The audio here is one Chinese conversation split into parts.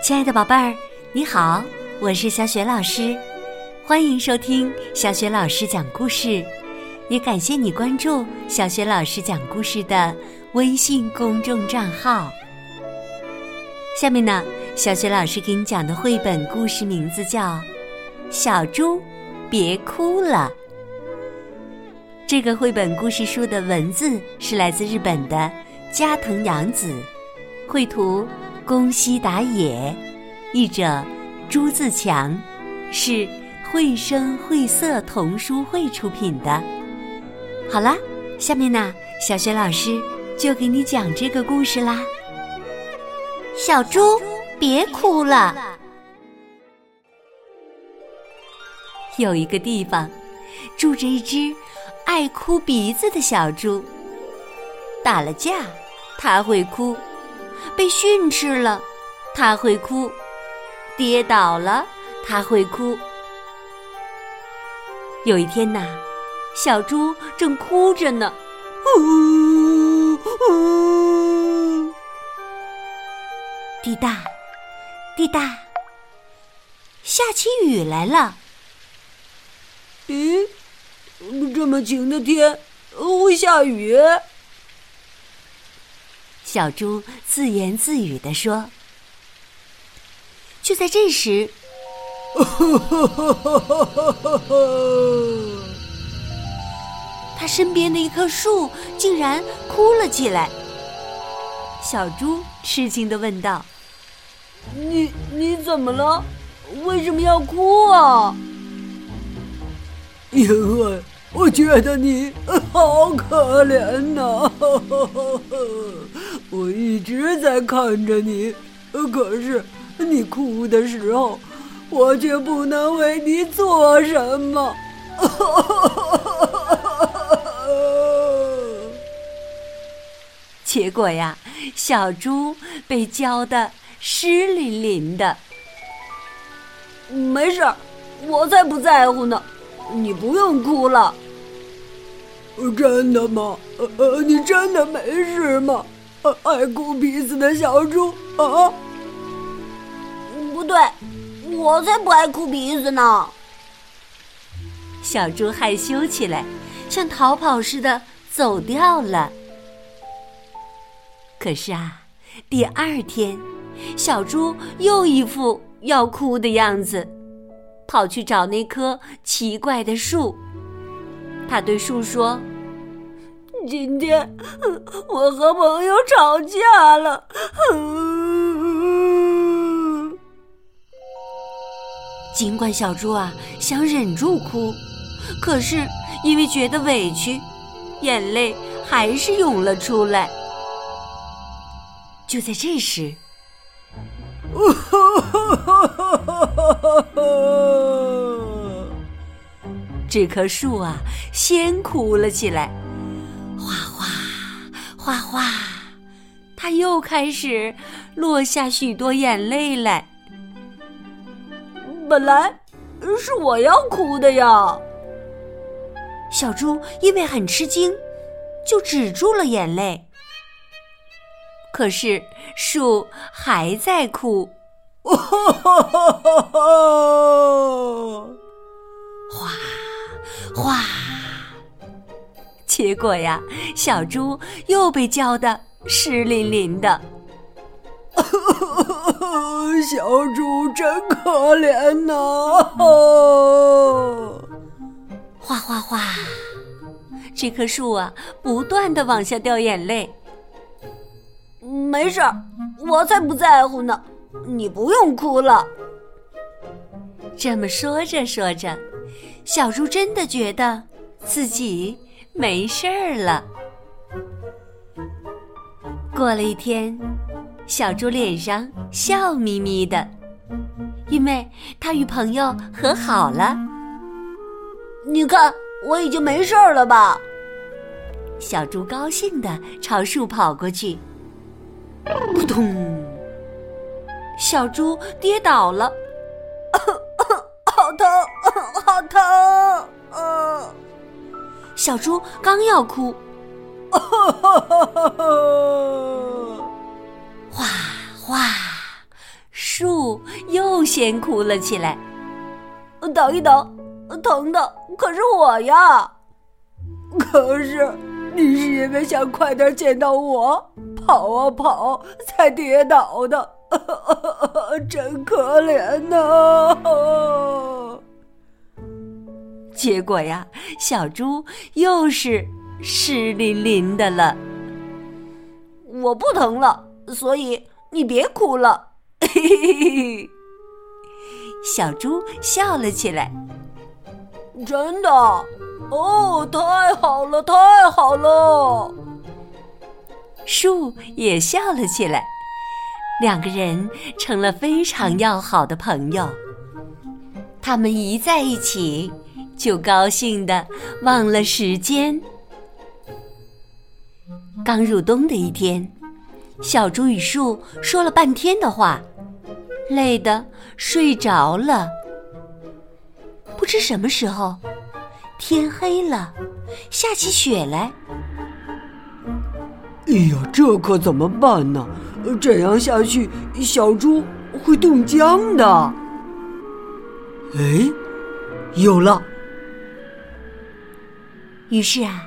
亲爱的宝贝儿，你好，我是小雪老师，欢迎收听小雪老师讲故事，也感谢你关注小雪老师讲故事的微信公众账号。下面呢，小雪老师给你讲的绘本故事名字叫《小猪别哭了》。这个绘本故事书的文字是来自日本的加藤洋子，绘图。宫西达也，译者朱自强，是绘声绘色童书会出品的。好啦，下面呢，小雪老师就给你讲这个故事啦。小猪，别哭了。有一个地方，住着一只爱哭鼻子的小猪。打了架，它会哭。被训斥了，他会哭；跌倒了，他会哭。有一天呐，小猪正哭着呢，呜呜，滴答，滴答，下起雨来了。咦，这么晴的天，会下雨？小猪自言自语地说：“就在这时，他身边的一棵树竟然哭了起来。”小猪吃惊地问道：“你你怎么了？为什么要哭啊？”因为。我觉得你好可怜呐，我一直在看着你，可是你哭的时候，我却不能为你做什么。结果呀，小猪被浇得湿淋淋的。没事，我才不在乎呢。你不用哭了，真的吗？呃，你真的没事吗？爱哭鼻子的小猪啊？不对，我才不爱哭鼻子呢。小猪害羞起来，像逃跑似的走掉了。可是啊，第二天，小猪又一副要哭的样子。跑去找那棵奇怪的树。他对树说：“今天我和朋友吵架了。”尽管小猪啊想忍住哭，可是因为觉得委屈，眼泪还是涌了出来。就在这时。这棵树啊，先哭了起来，哗哗哗哗，它又开始落下许多眼泪来。本来是我要哭的呀，小猪因为很吃惊，就止住了眼泪。可是树还在哭，哗。哗！结果呀，小猪又被浇得湿淋淋的。小猪真可怜呐！哗哗哗！这棵树啊，不断的往下掉眼泪。没事儿，我才不在乎呢。你不用哭了。这么说着说着。小猪真的觉得自己没事儿了。过了一天，小猪脸上笑眯眯的，因为他与朋友和好了。你看，我已经没事儿了吧？小猪高兴的朝树跑过去，扑通！小猪跌倒了。好疼，好疼！嗯，小猪刚要哭，哗哗，树又先哭了起来。等一等，疼的可是我呀！可是你是因为想快点见到我，跑啊跑才跌倒的，真可怜呐！结果呀，小猪又是湿淋淋的了。我不疼了，所以你别哭了。嘿嘿嘿小猪笑了起来。真的？哦，太好了，太好了！树也笑了起来，两个人成了非常要好的朋友。他们一在一起，就高兴的忘了时间。刚入冬的一天，小猪与树说了半天的话，累得睡着了。不知什么时候，天黑了，下起雪来。哎呀，这可怎么办呢？这样下去，小猪会冻僵的。哎，有了！于是啊，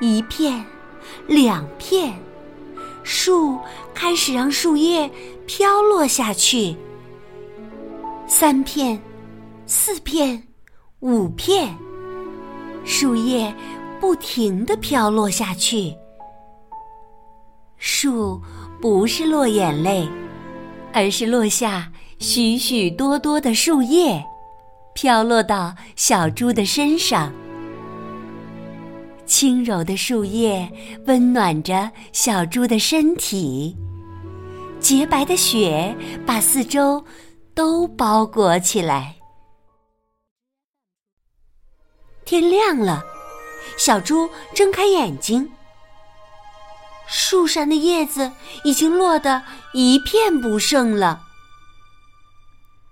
一片。两片树开始让树叶飘落下去，三片、四片、五片，树叶不停的飘落下去。树不是落眼泪，而是落下许许多多的树叶，飘落到小猪的身上。轻柔的树叶温暖着小猪的身体，洁白的雪把四周都包裹起来。天亮了，小猪睁开眼睛，树上的叶子已经落得一片不剩了。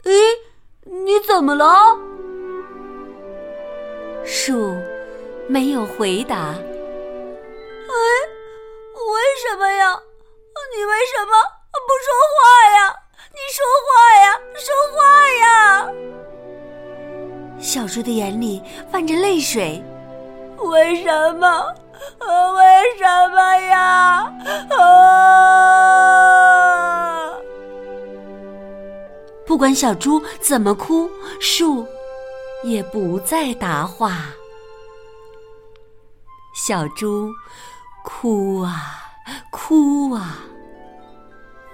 诶，你怎么了？树。没有回答。哎，为什么呀？你为什么不说话呀？你说话呀，说话呀！小猪的眼里泛着泪水。为什么？为什么呀？啊！不管小猪怎么哭，树也不再答话。小猪哭啊哭啊，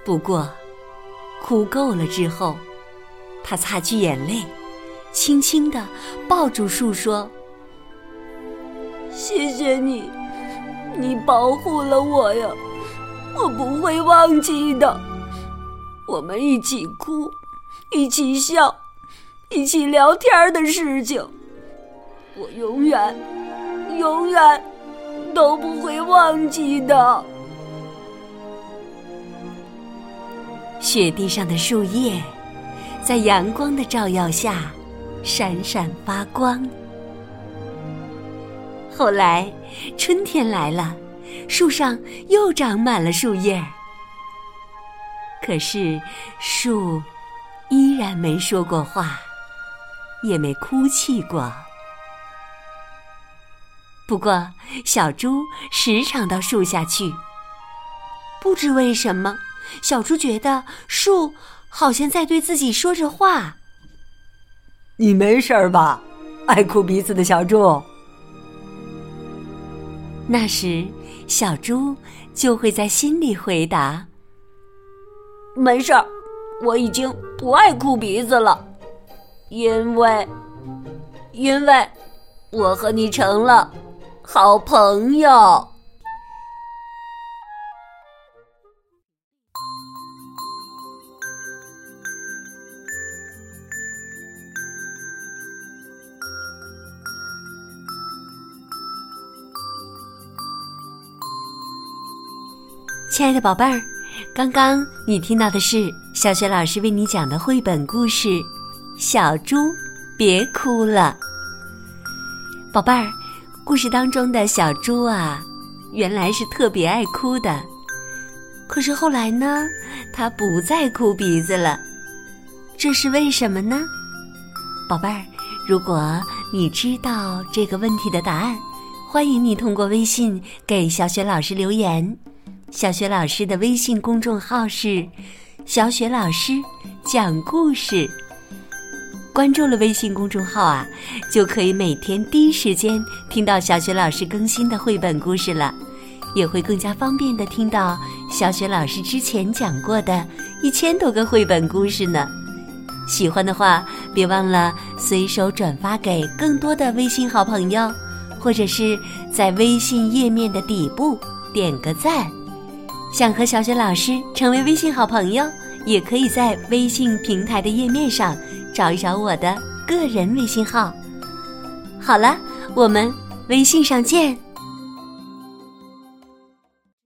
不过哭够了之后，他擦去眼泪，轻轻的抱住树说：“谢谢你，你保护了我呀，我不会忘记的。我们一起哭，一起笑，一起聊天的事情，我永远，永远。”都不会忘记的。雪地上的树叶，在阳光的照耀下，闪闪发光。后来，春天来了，树上又长满了树叶。可是，树依然没说过话，也没哭泣过。不过，小猪时常到树下去。不知为什么，小猪觉得树好像在对自己说着话。你没事吧，爱哭鼻子的小猪？那时，小猪就会在心里回答：“没事儿，我已经不爱哭鼻子了，因为，因为我和你成了。”好朋友，亲爱的宝贝儿，刚刚你听到的是小雪老师为你讲的绘本故事《小猪别哭了》，宝贝儿。故事当中的小猪啊，原来是特别爱哭的。可是后来呢，他不再哭鼻子了，这是为什么呢？宝贝儿，如果你知道这个问题的答案，欢迎你通过微信给小雪老师留言。小雪老师的微信公众号是“小雪老师讲故事”。关注了微信公众号啊，就可以每天第一时间听到小雪老师更新的绘本故事了，也会更加方便的听到小雪老师之前讲过的一千多个绘本故事呢。喜欢的话，别忘了随手转发给更多的微信好朋友，或者是在微信页面的底部点个赞。想和小雪老师成为微信好朋友，也可以在微信平台的页面上找一找我的个人微信号。好了，我们微信上见。